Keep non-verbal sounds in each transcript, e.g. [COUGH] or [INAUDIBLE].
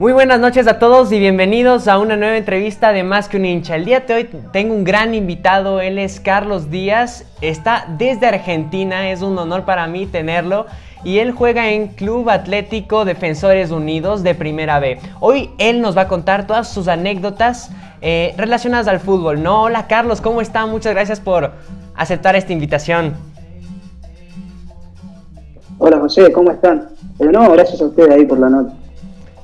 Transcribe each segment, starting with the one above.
Muy buenas noches a todos y bienvenidos a una nueva entrevista de Más que un hincha. El día de hoy tengo un gran invitado, él es Carlos Díaz, está desde Argentina, es un honor para mí tenerlo y él juega en Club Atlético Defensores Unidos de Primera B. Hoy él nos va a contar todas sus anécdotas eh, relacionadas al fútbol. No, hola Carlos, ¿cómo está? Muchas gracias por aceptar esta invitación. Hola José, ¿cómo están? Pero no, gracias a ustedes ahí por la nota.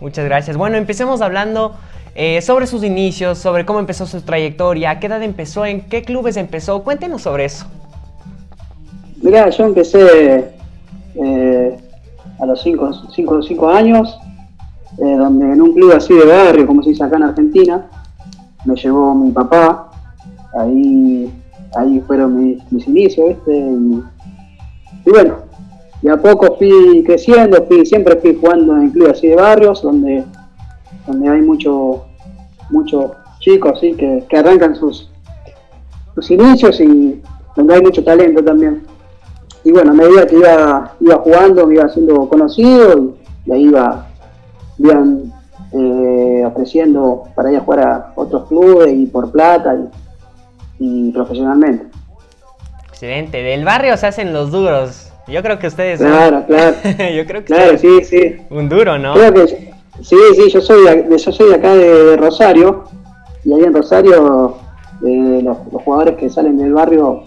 Muchas gracias. Bueno, empecemos hablando eh, sobre sus inicios, sobre cómo empezó su trayectoria, qué edad empezó, en qué clubes empezó. Cuéntenos sobre eso. Mira, yo empecé eh, a los 5 años, eh, donde en un club así de barrio, como se dice acá en Argentina, me llevó mi papá. Ahí, ahí fueron mis, inicios, ¿viste? y bueno, y a poco fui creciendo, fui, siempre fui jugando en clubes así de barrios, donde, donde hay muchos muchos chicos así que, arrancan sus, sus inicios y donde hay mucho talento también. Y bueno, a medida que iba, iba jugando, me iba siendo conocido y, ahí iba, iban eh, ofreciendo para ir a jugar a otros clubes y por plata y profesionalmente. Excelente, del barrio se hacen los duros, yo creo que ustedes. Claro, claro. [LAUGHS] yo creo que. Claro, sí, sí. Un duro, ¿no? Creo que. Sí, sí, yo soy, de, yo soy acá de, Rosario. Y ahí en Rosario, eh, los, jugadores que salen del barrio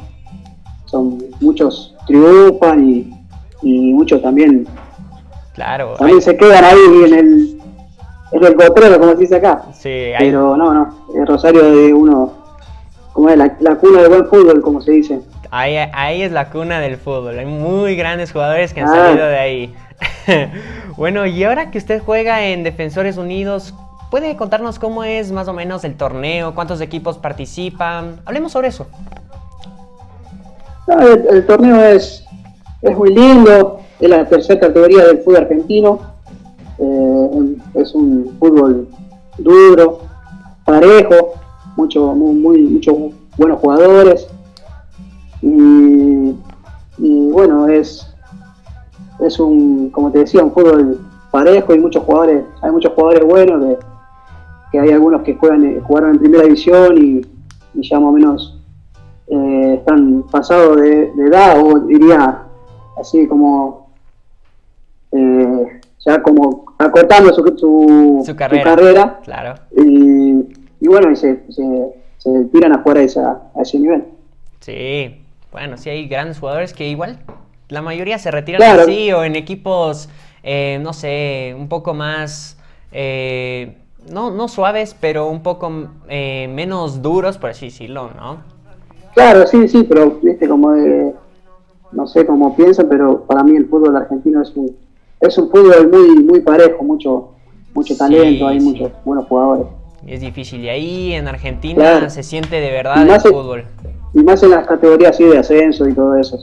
son muchos triunfan y, y muchos también. Claro. También se quedan ahí en el. En el cotrero, como se dice acá. Sí, Pero no, no. En Rosario de uno. Como es la, la cuna del buen fútbol, como se dice. Ahí, es la cuna del fútbol. Hay muy grandes jugadores que han salido de ahí. [LAUGHS] bueno, y ahora que usted juega en Defensores Unidos, ¿puede contarnos cómo es más o menos el torneo? ¿Cuántos equipos participan? Hablemos sobre eso. el, torneo es, es muy lindo. Es la tercera categoría del fútbol argentino. Eh, es un fútbol duro, parejo, mucho, muy, muchos buenos jugadores y, bueno, es, es un, como te decía, un fútbol parejo y muchos jugadores, hay muchos jugadores buenos, que hay algunos que juegan, eh, jugaron en primera división y, ya más o menos eh, están pasados de, edad, o diría así como eh, ya como acortando su, su, carrera, Claro. Y, bueno, y se, se, tiran a jugar a, esa, a ese nivel. Sí, bueno, sí hay grandes jugadores que igual la mayoría se retiran así o en equipos, eh, no sé, un poco más, eh, no, no suaves, pero un poco eh, menos duros, por así decirlo, ¿no? Claro, sí, sí, pero viste como no sé cómo piensan, pero para mí el fútbol argentino es un, es un fútbol muy, muy parejo, mucho, mucho talento, hay muchos buenos jugadores. Es difícil, y ahí en Argentina se siente de verdad el fútbol. Y más en las categorías así de ascenso y todo eso.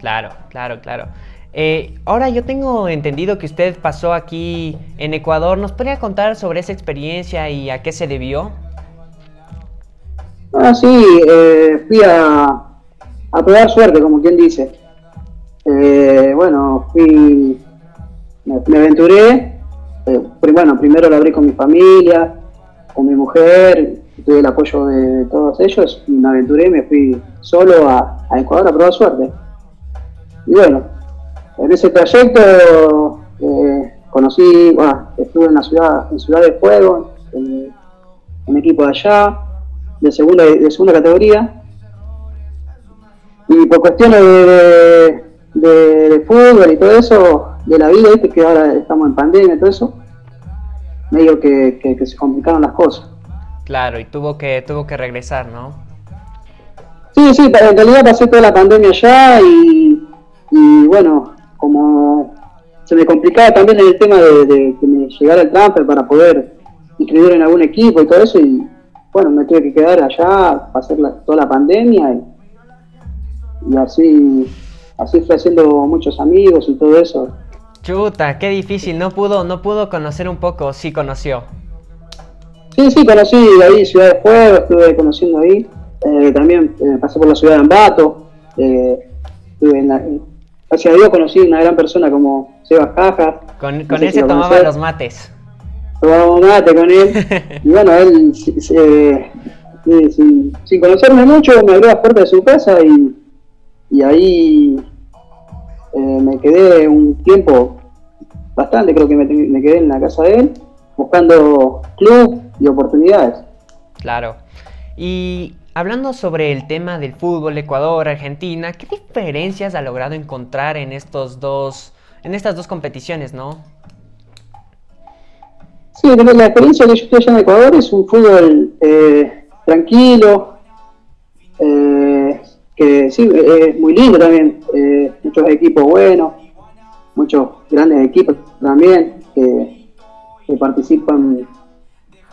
Claro, claro, claro. Eh, ahora yo tengo entendido que usted pasó aquí en Ecuador. ¿Nos podría contar sobre esa experiencia y a qué se debió? Ah, sí, eh, fui a, a probar suerte, como quien dice. Eh, bueno, fui, me, aventuré. bueno, primero lo abrí con mi familia, con mi mujer, tuve el apoyo de todos ellos y me aventuré y me fui solo a, Ecuador a probar suerte. Y bueno, en ese trayecto eh, conocí, bueno, estuve en la ciudad, en Ciudad de Fuego, un equipo de allá, de segunda, de segunda categoría. Y por cuestiones de, fútbol y todo eso, de la vida, que ahora estamos en pandemia y todo eso, medio que, que se complicaron las cosas. Claro, y tuvo que, tuvo que regresar, ¿no? Sí, sí, en realidad pasé toda la pandemia allá y, bueno, como se me complicaba también el tema de, que me llegara el transfer para poder inscribir en algún equipo y todo eso, y bueno, me tuve que quedar allá, pasar toda la pandemia y, así, así fue haciendo muchos amigos y todo eso. Chuta, qué difícil, no pudo, no pudo conocer un poco, sí conoció. Sí, sí, conocí ahí Ciudad de Fuego, estuve conociendo ahí. Eh, también eh, pasé por la ciudad de Ambato. Eh, en la, gracias a Dios conocí una gran persona como Sebas Cajas. Con, ese tomaba los mates. tomamos mate con él. [LAUGHS] y bueno, él, sin, conocerme mucho, me abrió la puerta de su casa y, y ahí eh, me quedé un tiempo, bastante creo que me, me quedé en la casa de él, buscando club y oportunidades. Claro. Y hablando sobre el tema del fútbol Ecuador, Argentina, ¿qué diferencias ha logrado encontrar en estos dos, en estas dos competiciones, no? Sí, la experiencia que yo estoy allá en Ecuador es un fútbol eh, tranquilo, eh, que sí, es muy lindo también, eh, muchos equipos buenos, muchos grandes equipos también que participan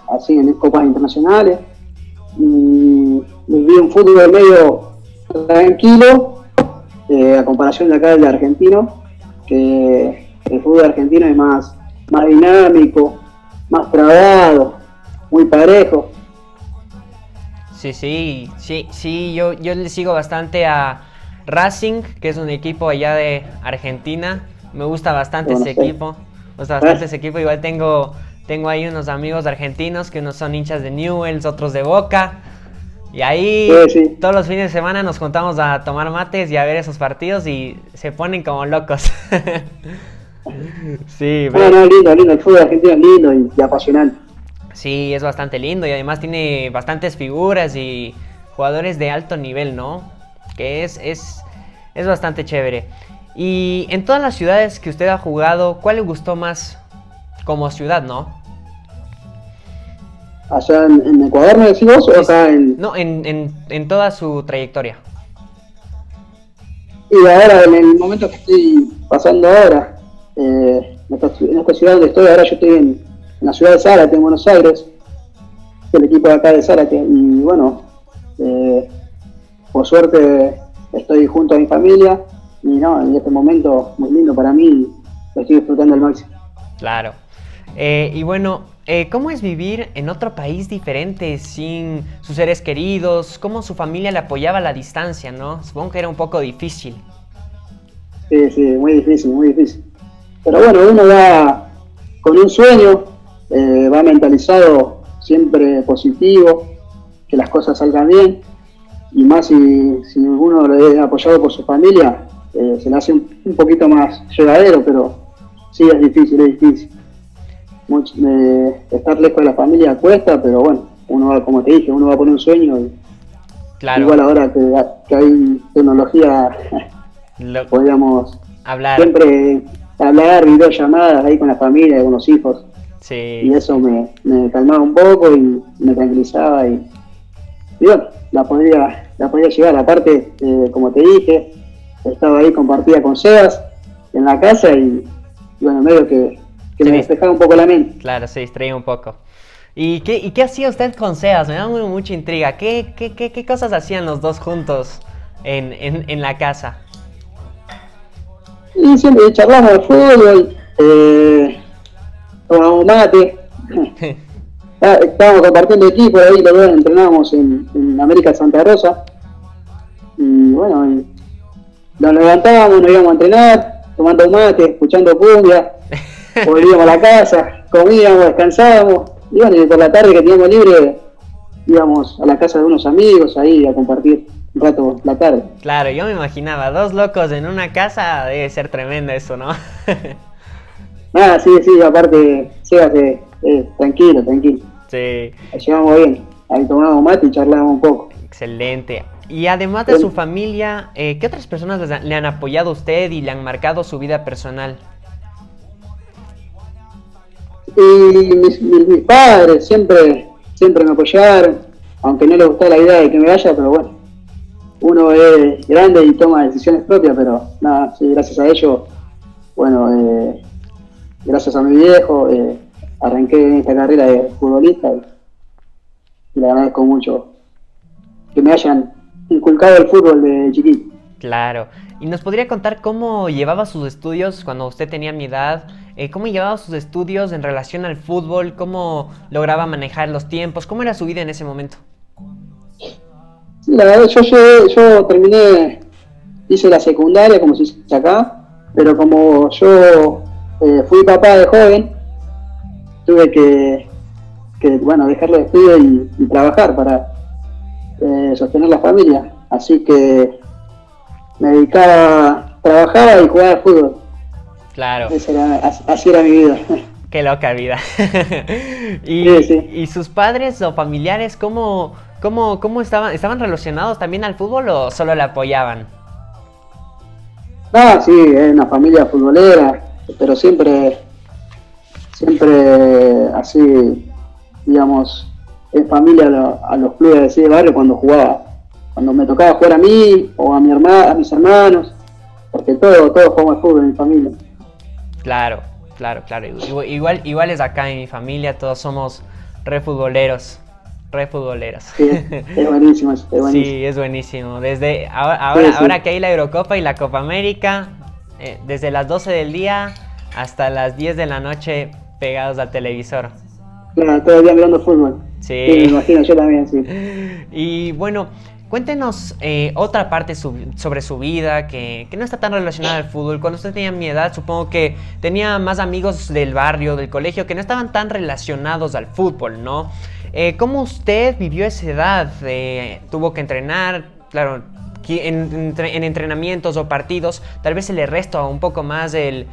así en copas internacionales y vi un fútbol medio tranquilo eh, a comparación de acá del argentino, que el fútbol argentino es más, más dinámico, más trabado, muy parejo. Sí, sí, sí, sí, yo, yo le sigo bastante a Racing, que es un equipo allá de Argentina. Me gusta bastante ese equipo. Me gusta bastante ese equipo. Igual tengo tengo ahí unos amigos argentinos que unos son hinchas de Newells, otros de Boca. Y ahí todos los fines de semana nos juntamos a tomar mates y a ver esos partidos y se ponen como locos. [LAUGHS] sí, bueno, lindo, lindo. El fútbol argentino es lindo y, apasionante. Sí, es bastante lindo y además tiene bastantes figuras y jugadores de alto nivel, ¿no? Que es, es, es bastante chévere. Y en todas las ciudades que usted ha jugado, ¿cuál le gustó más como ciudad, ¿no? ¿Allá en, Ecuador me decís vos o acá en...? No, en, en, toda su trayectoria. Y ahora, en el momento que estoy pasando ahora, eh, en, esta, ciudad donde estoy, ahora yo estoy en, la ciudad de Zárate, en Buenos Aires, el equipo de acá de Zárate, y bueno, eh, por suerte estoy junto a mi familia, y no, en este momento muy lindo para mí, estoy disfrutando al máximo. Claro, eh, y bueno, eh, ¿cómo es vivir en otro país diferente sin sus seres queridos? ¿Cómo su familia le apoyaba a la distancia, no? Supongo que era un poco difícil. Sí, sí, muy difícil, muy difícil. Pero bueno, uno va con un sueño, eh, va mentalizado siempre positivo, que las cosas salgan bien, y más si, si uno lo es apoyado por su familia, se le hace un, un poquito más llevadero, pero sí es difícil, es difícil mucho, estar lejos de la familia cuesta, pero bueno, uno va, como te dije, uno va por un sueño y igual ahora que, hay tecnología, [LAUGHS] podríamos hablar. siempre hablar, videollamadas ahí con la familia, con los hijos. Y eso me, calmaba un poco y me tranquilizaba y, bueno, la podía, la podía llevar. Aparte, eh, como te dije, estaba ahí compartida con Sebas en la casa y bueno, medio que que me despejaba un poco la mente. Claro, se distraía un poco. ¿Y qué, y qué hacía usted con Seas? Me da mucha intriga. ¿Qué, qué, qué, cosas hacían los dos juntos en, en, en la casa? Y siempre charlamos de fútbol, eh, tomamos mate. [LAUGHS] Estábamos compartiendo equipo ahí, los dos entrenábamos en, en América Santa Rosa. Y bueno, y nos levantábamos, nos íbamos a entrenar, tomando mate, escuchando cumbia. [LAUGHS] volvíamos a la casa, comíamos, descansábamos, y bueno, y por la tarde que teníamos libre íbamos a la casa de unos amigos ahí a compartir un rato la tarde. Claro, yo me imaginaba, dos locos en una casa, debe ser tremendo eso, ¿no? [LAUGHS] ah, sí, sí, aparte, sí, eh, tranquilo, tranquilo. Sí. Llevamos bien, ahí tomábamos mate y charlábamos un poco. Excelente. Y además de su familia, eh, ¿qué otras personas le han apoyado a usted y le han marcado su vida personal? Y mis, mis, padres siempre, siempre me apoyaron, aunque no les gustaba la idea de que me vaya, pero bueno, uno es grande y toma decisiones propias, pero nada, sí, gracias a ellos, bueno, eh, gracias a mi viejo, eh, arranqué en esta carrera de futbolista y, le agradezco mucho que me hayan inculcado el fútbol de chiquito. Claro. ¿Y nos podría contar cómo llevaba sus estudios cuando usted tenía mi edad? Eh, ¿Cómo llevaba sus estudios en relación al fútbol? ¿Cómo lograba manejar los tiempos? ¿Cómo era su vida en ese momento? la verdad, yo, yo terminé, hice la secundaria, como se dice acá, pero como yo eh, fui papá de joven, tuve que, bueno, dejar los estudios y, trabajar para eh, sostener la familia. Así que me dedicaba, trabajaba y jugaba al fútbol. Claro. así era mi vida. [LAUGHS] Qué loca vida. [LAUGHS] y, sus padres o familiares cómo, cómo, cómo estaban? ¿Estaban relacionados también al fútbol o solo le apoyaban? No, sí, es una familia futbolera, pero siempre, siempre así, digamos, en familia a, los clubes de barrio cuando jugaba. Cuando me tocaba jugar a mí o a mi hermana, a mis hermanos, porque todo, todos jugamos fútbol en mi familia. Claro, Claro, claro. Igual, igual es acá en mi familia, todos somos re futboleros. Re futboleros. Sí, es buenísimo, [LAUGHS] es buenísimo. Sí, es buenísimo. Desde ahora, ahora, que hay la Eurocopa y la Copa América, eh, desde las 12 del día hasta las 10 de la noche pegados al televisor. Claro, todo el día mirando fútbol. Sí. sí. me imagino, yo también, sí. [LAUGHS] Y bueno, Cuéntenos eh, otra parte sobre su vida que, no está tan relacionada al fútbol. Cuando usted tenía mi edad, supongo que tenía más amigos del barrio, del colegio, que no estaban tan relacionados al fútbol, ¿no? Eh, ¿Cómo usted vivió esa edad? Eh, ¿Tuvo que entrenar? Claro, en, entrenamientos o partidos, tal vez se le resta un poco más el,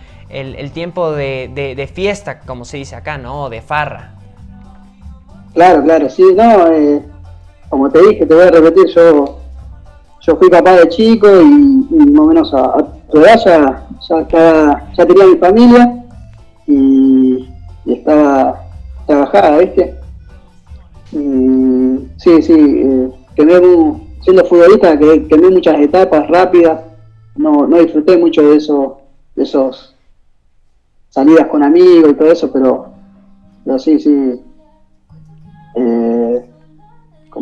tiempo de, fiesta, como se dice acá, ¿no? De farra. Claro, claro, sí, no, como te dije, te voy a repetir, yo, yo fui capaz de chico y, más o menos a, tu edad ya, tenía mi familia y, estaba trabajada, ¿viste? sí, sí, eh, siendo futbolista, que muchas etapas rápidas, no, no disfruté mucho de eso, de esos salidas con amigos y todo eso, pero sí, sí.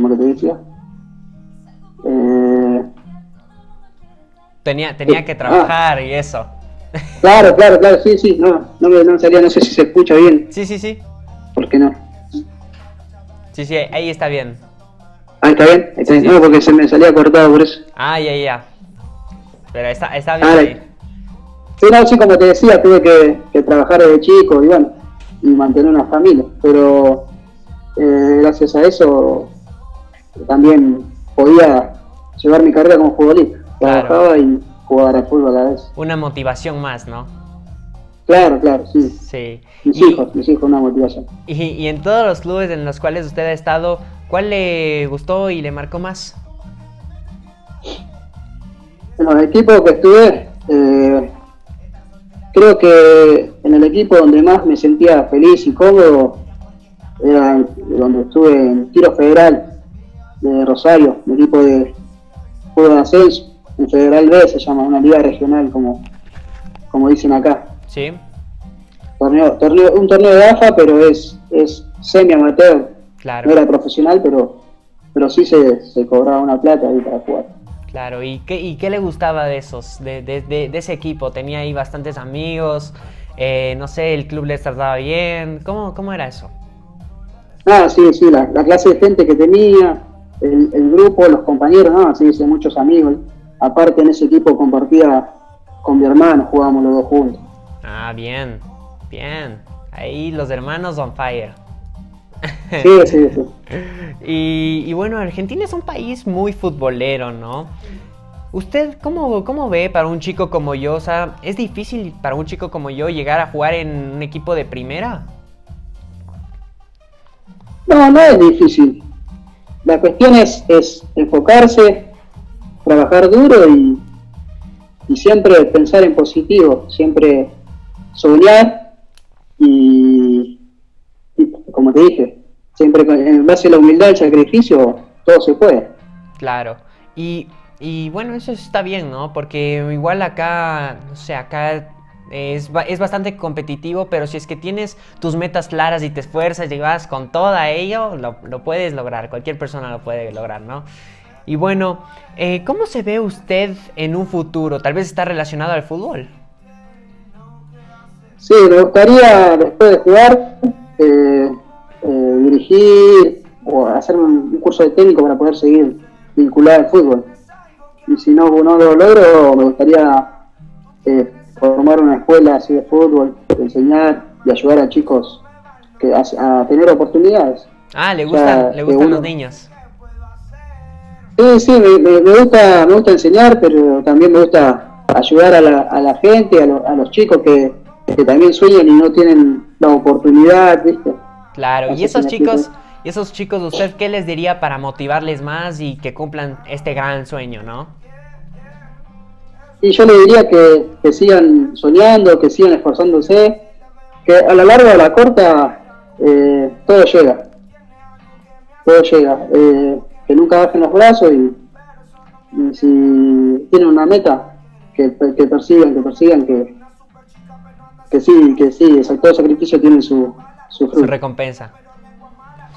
Eh, como lo te decía. Eh, tenía tenía que trabajar ah. y eso. Claro, [LAUGHS] claro, claro, sí, sí, no, no me no, sería, no sé si se escucha bien. Sí, sí, sí. ¿Por qué no? Sí, sí, ahí está bien. Ah, está bien, está bien. no, porque se me salía cortado por eso. Ah, ya, ya. Pero está, está bien. ahí. Sí, no, sí, como te decía, tuve que, que trabajar desde chico y bueno, y mantener una familia, pero eh, gracias a eso también podía llevar mi carrera como futbolista. Trabajaba y jugaba al fútbol a la vez. Una motivación más, ¿no? Claro, claro, sí. sí. Mis hijos, mis hijos, una motivación. Y, en todos los clubes en los cuales usted ha estado, ¿cuál le gustó y le marcó más? Bueno, el equipo que estuve, eh, creo que en el equipo donde más me sentía feliz y cómodo era donde estuve en tiro federal de Rosario, un equipo de juego de ascenso, en Federal B se llama, una liga regional como, como dicen acá. Sí. Torneo, torneo, un torneo de AFA, pero es, es semi amateur. Claro. No era profesional, pero, pero sí se, se cobraba una plata ahí para jugar. Claro, ¿y qué, y qué le gustaba de esos, de, de, de, ese equipo? ¿Tenía ahí bastantes amigos? Eh, no sé, ¿el club les trataba bien? ¿Cómo, cómo era eso? Ah, sí, sí, la, la clase de gente que tenía, el, grupo, los compañeros, ¿no? Así dice, muchos amigos. Aparte en ese equipo compartía con mi hermano, jugábamos los dos juntos. Ah, bien, bien. Ahí los hermanos on fire. Sí, sí, sí. [LAUGHS] y, bueno, Argentina es un país muy futbolero, ¿no? ¿Usted cómo, cómo ve para un chico como yo? O sea, ¿es difícil para un chico como yo llegar a jugar en un equipo de primera? No, no es difícil la cuestión es, es enfocarse, trabajar duro y, siempre pensar en positivo, siempre soñar y, como te dije, siempre en base a la humildad, el sacrificio, todo se puede. Claro. Y, y bueno, eso está bien, ¿no? Porque igual acá, no sé, acá es, bastante competitivo, pero si es que tienes tus metas claras y te esfuerzas y vas con todo ello, lo, puedes lograr. Cualquier persona lo puede lograr, ¿no? Y bueno, eh, ¿cómo se ve usted en un futuro? Tal vez está relacionado al fútbol. Sí, me gustaría después de jugar eh, eh, dirigir o hacer un, curso de técnico para poder seguir vinculado al fútbol. Y si no, no lo logro, me gustaría formar una escuela así de fútbol, enseñar y ayudar a chicos que a, tener oportunidades. Ah, le gustan, le gustan los niños. Sí, sí, me, gusta, me gusta enseñar, pero también me gusta ayudar a la, a la gente, a, los chicos que, que, también sueñan y no tienen la oportunidad, ¿viste? Claro, y esos chicos, y esos chicos, ¿usted qué les diría para motivarles más y que cumplan este gran sueño, no? Y yo le diría que, que sigan soñando, que sigan esforzándose, que a la larga o a la corta eh, todo llega. Todo llega. Eh, que nunca bajen los brazos y, si tienen una meta, que, que, persigan, que persigan, que, que sí, que sí, todo sacrificio tiene su, su, su recompensa.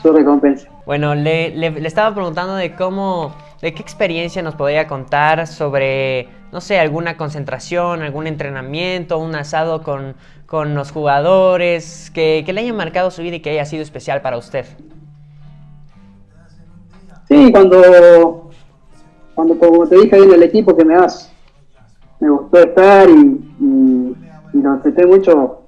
Su recompensa. Bueno, le, le, estaba preguntando de cómo, de qué experiencia nos podría contar sobre, no sé, alguna concentración, algún entrenamiento, un asado con, con los jugadores, que, que le haya marcado su vida y que haya sido especial para usted. Sí, cuando, cuando como te dije en el equipo que me das, me gustó estar y, y, y lo acepté mucho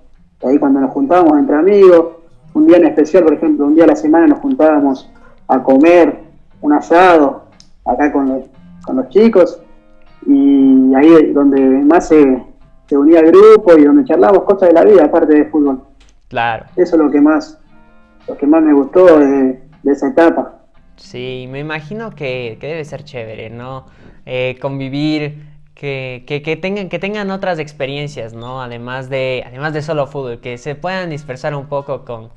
ahí cuando nos juntábamos entre amigos, un día en especial, por ejemplo, un día a la semana nos juntábamos a comer un asado acá con los, con los chicos y ahí donde más se, se unía el grupo y donde charlábamos cosas de la vida aparte de fútbol. Claro. Eso es lo que más, lo que más me gustó de, esa etapa. Sí, me imagino que, que debe ser chévere, ¿no? Eh, convivir que, que, tengan, que tengan otras experiencias, ¿no? Además de, además de solo fútbol, que se puedan dispersar un poco con,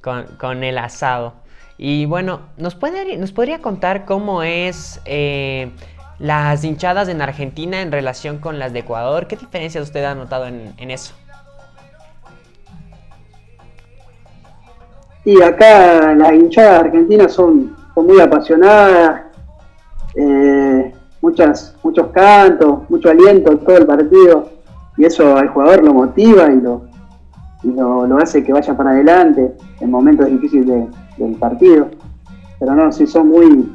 con, el asado. Y bueno, ¿nos, puede, nos podría contar cómo es eh, las hinchadas en Argentina en relación con las de Ecuador? ¿Qué diferencias usted ha notado en, eso? Y acá las hinchadas argentinas son, son muy apasionadas. Eh, muchas, muchos cantos, mucho aliento todo el partido, y eso al jugador lo motiva y lo, lo, hace que vaya para adelante en momentos difíciles del partido. Pero no, sí son muy,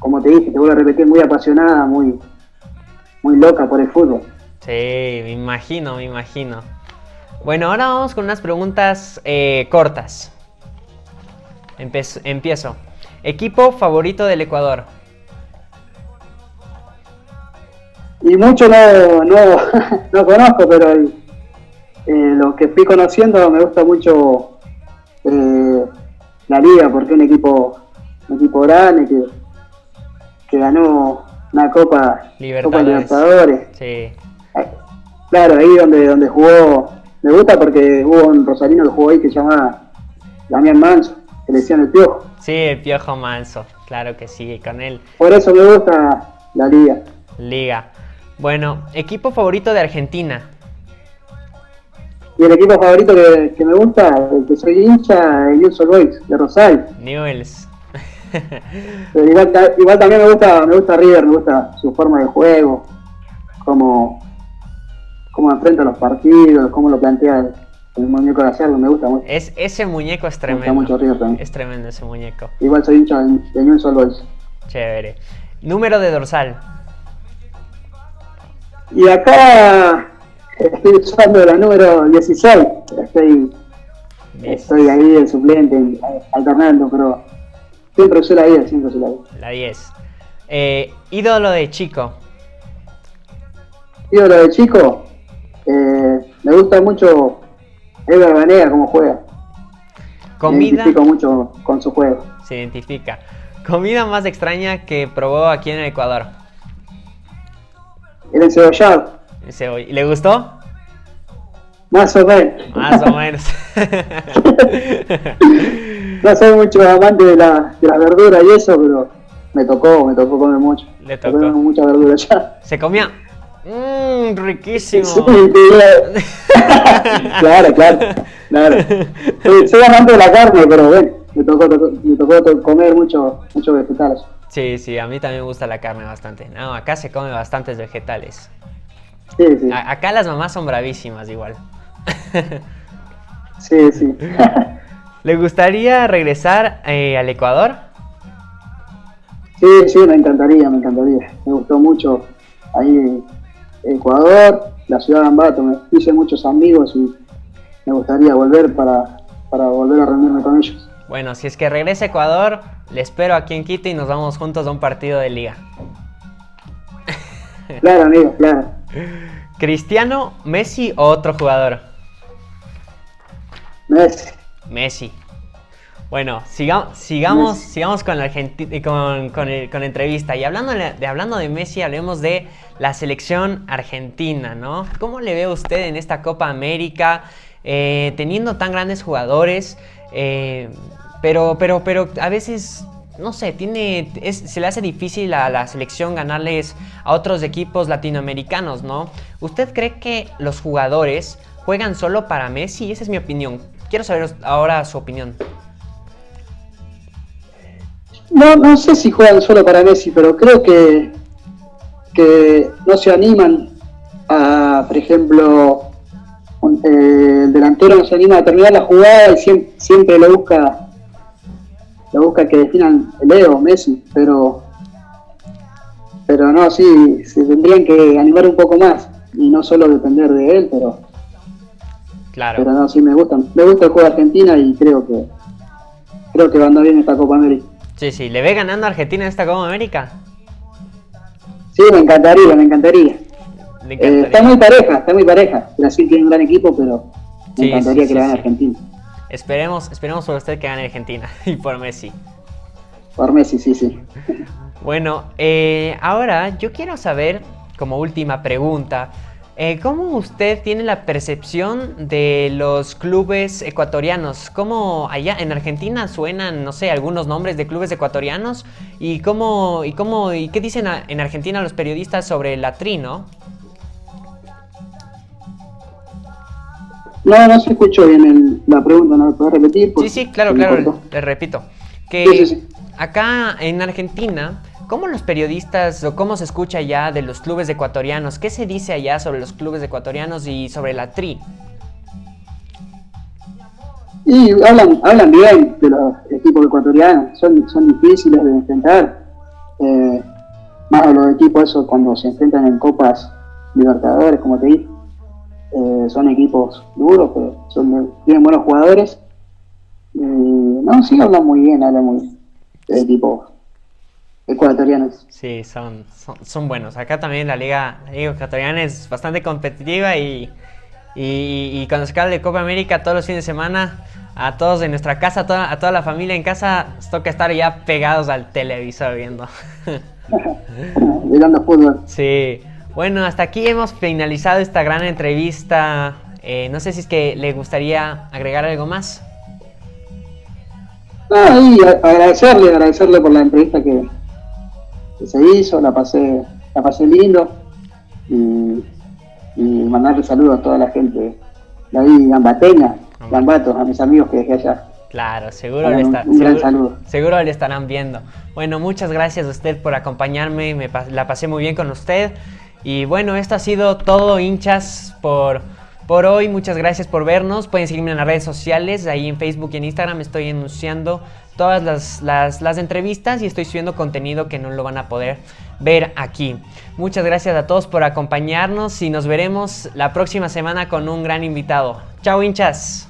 como te dije, te vuelvo a repetir, muy apasionada, muy, muy loca por el fútbol. Sí, me imagino, me imagino. Bueno, ahora vamos con unas preguntas eh, cortas. empiezo. Equipo favorito del Ecuador. Y mucho no, no, [LAUGHS] no conozco, pero eh, lo que fui conociendo me gusta mucho eh, la liga, porque es un equipo, un equipo grande que, que ganó una Copa Libertadores. Sí. Claro, ahí donde, donde jugó, me gusta porque hubo un rosarino que jugó ahí que se llamaba Damián Manso, que le decían el Piojo. Sí, el Piojo Manso, claro que sí, con él. Por eso me gusta la liga. Liga. Bueno, equipo favorito de Argentina. Y el equipo favorito que, me gusta, el que soy hincha, el Newell's Boys, de Rosario. Newell's. [LAUGHS] igual, también me gusta, me gusta River, me gusta su forma de juego, cómo, cómo enfrenta los partidos, cómo lo plantea el, muñeco de hacerlo, me gusta mucho. Es, ese muñeco es tremendo. Me gusta mucho River también. Es tremendo ese muñeco. Igual soy hincha de, de Newell's Boys. Chévere. Número de dorsal. Y acá estoy usando la número 16. Estoy, estoy ahí de suplente, alternando, pero siempre usé la 10, siempre usé la 10. La 10. Eh, ídolo de chico. Ídolo de chico. Eh, me gusta mucho Edgar Banega como juega. Comida. Me identifico mucho con su juego. Se identifica. Comida más extraña que probó aquí en el Ecuador. El encebollado. ¿Y le gustó? Más o menos. Más o menos. [LAUGHS] no soy mucho amante de la, de la verdura y eso, pero me tocó, me tocó comer mucho. Le tocó. mucha verdura ya. ¿Se comía? Mmm, riquísimo. Sí, [LAUGHS] claro, claro, claro. Soy, amante de la carne, pero bueno, me tocó, me tocó comer mucho, muchos vegetales. Sí, sí, a mí también me gusta la carne bastante. No, acá se come bastantes vegetales. Sí, sí. acá las mamás son bravísimas igual. sí, sí. [LAUGHS] ¿Le gustaría regresar eh, al Ecuador? Sí, sí, me encantaría, me encantaría. Me gustó mucho ahí Ecuador, la ciudad de Ambato. Me hice muchos amigos y me gustaría volver para, para volver a reunirme con ellos. Bueno, si es que regresa a Ecuador, le espero aquí en Quito y nos vamos juntos a un partido de liga. [LAUGHS] Claro, amigo, claro. ¿Cristiano, Messi o otro jugador? Messi. Messi. Bueno, sigamos, sigamos, sigamos con la, con, con, con la entrevista. Y hablando de, hablando de Messi, hablemos de la selección argentina, ¿no? ¿Cómo le ve usted en esta Copa América, eh, teniendo tan grandes jugadores? Eh, pero, pero, pero a veces, no sé, tiene, se le hace difícil a la selección ganarles a otros equipos latinoamericanos, ¿no? ¿Usted cree que los jugadores juegan solo para Messi? Esa es mi opinión. Quiero saber ahora su opinión. No, no sé si juegan solo para Messi, pero creo que, que no se animan a, por ejemplo, eh, el delantero no se anima a terminar la jugada y siempre, siempre lo busca busca que definan Leo, Messi, pero pero no, sí, se tendrían que animar un poco más y no solo depender de él, pero claro. pero no, sí me gusta, me gusta el juego de Argentina y creo que creo que va andando bien esta Copa América. Sí, sí, ¿le ve ganando a Argentina en esta Copa América? Sí, me encantaría, me encantaría. Eh, está muy pareja, está muy pareja. Brasil tiene un gran equipo, pero me encantaría que le gane Argentina. Esperemos, esperemos por usted que gane Argentina [LAUGHS] y por Messi. Por Messi, sí, sí. Bueno, eh, ahora yo quiero saber, como última pregunta, eh, ¿Cómo usted tiene la percepción de los clubes ecuatorianos? ¿Cómo allá en Argentina suenan, no sé, algunos nombres de clubes ecuatorianos? ¿Y cómo y cómo y qué dicen en Argentina los periodistas sobre la TRI, no? No, no se escuchó bien la pregunta, ¿no? ¿Puedes repetir? sí, sí, claro, claro, le repito. Que acá en Argentina ¿Cómo los periodistas o cómo se escucha ya de los clubes ecuatorianos? ¿Qué se dice allá sobre los clubes ecuatorianos y sobre la TRI? Y hablan, hablan bien de los equipos ecuatorianos, son, son difíciles de enfrentar. Eh, más los equipos esos cuando se enfrentan en copas libertadores, como te dije. Eh, son equipos duros, pero son tienen buenos jugadores. no, sí hablan muy bien, hablan muy bien de equipos ecuatorianos. Sí, son, son, buenos. Acá también la liga, ecuatoriana es bastante competitiva y, y, cuando se acaba de Copa América todos los fines de semana, a todos en nuestra casa, a toda, a toda la familia en casa, nos toca estar ya pegados al televisor viendo. [LAUGHS] Mirando fútbol. Sí. Bueno, hasta aquí hemos finalizado esta gran entrevista. Eh, no sé si es que le gustaría agregar algo más. Ah, y agradecerle, agradecerle por la entrevista que, que se hizo, la pasé, la pasé lindo y, mandarle saludos a toda la gente de ahí, Gambateña, Gambato, a mis amigos que dejé allá. Claro, seguro le, seguro, seguro le estarán viendo. Bueno, muchas gracias a usted por acompañarme, me, la pasé muy bien con usted. Y bueno, esto ha sido todo, hinchas, por, por hoy. Muchas gracias por vernos. Pueden seguirme en las redes sociales, ahí en Facebook y en Instagram estoy anunciando todas las, las, entrevistas y estoy subiendo contenido que no lo van a poder ver aquí. Muchas gracias a todos por acompañarnos y nos veremos la próxima semana con un gran invitado. Chao hinchas.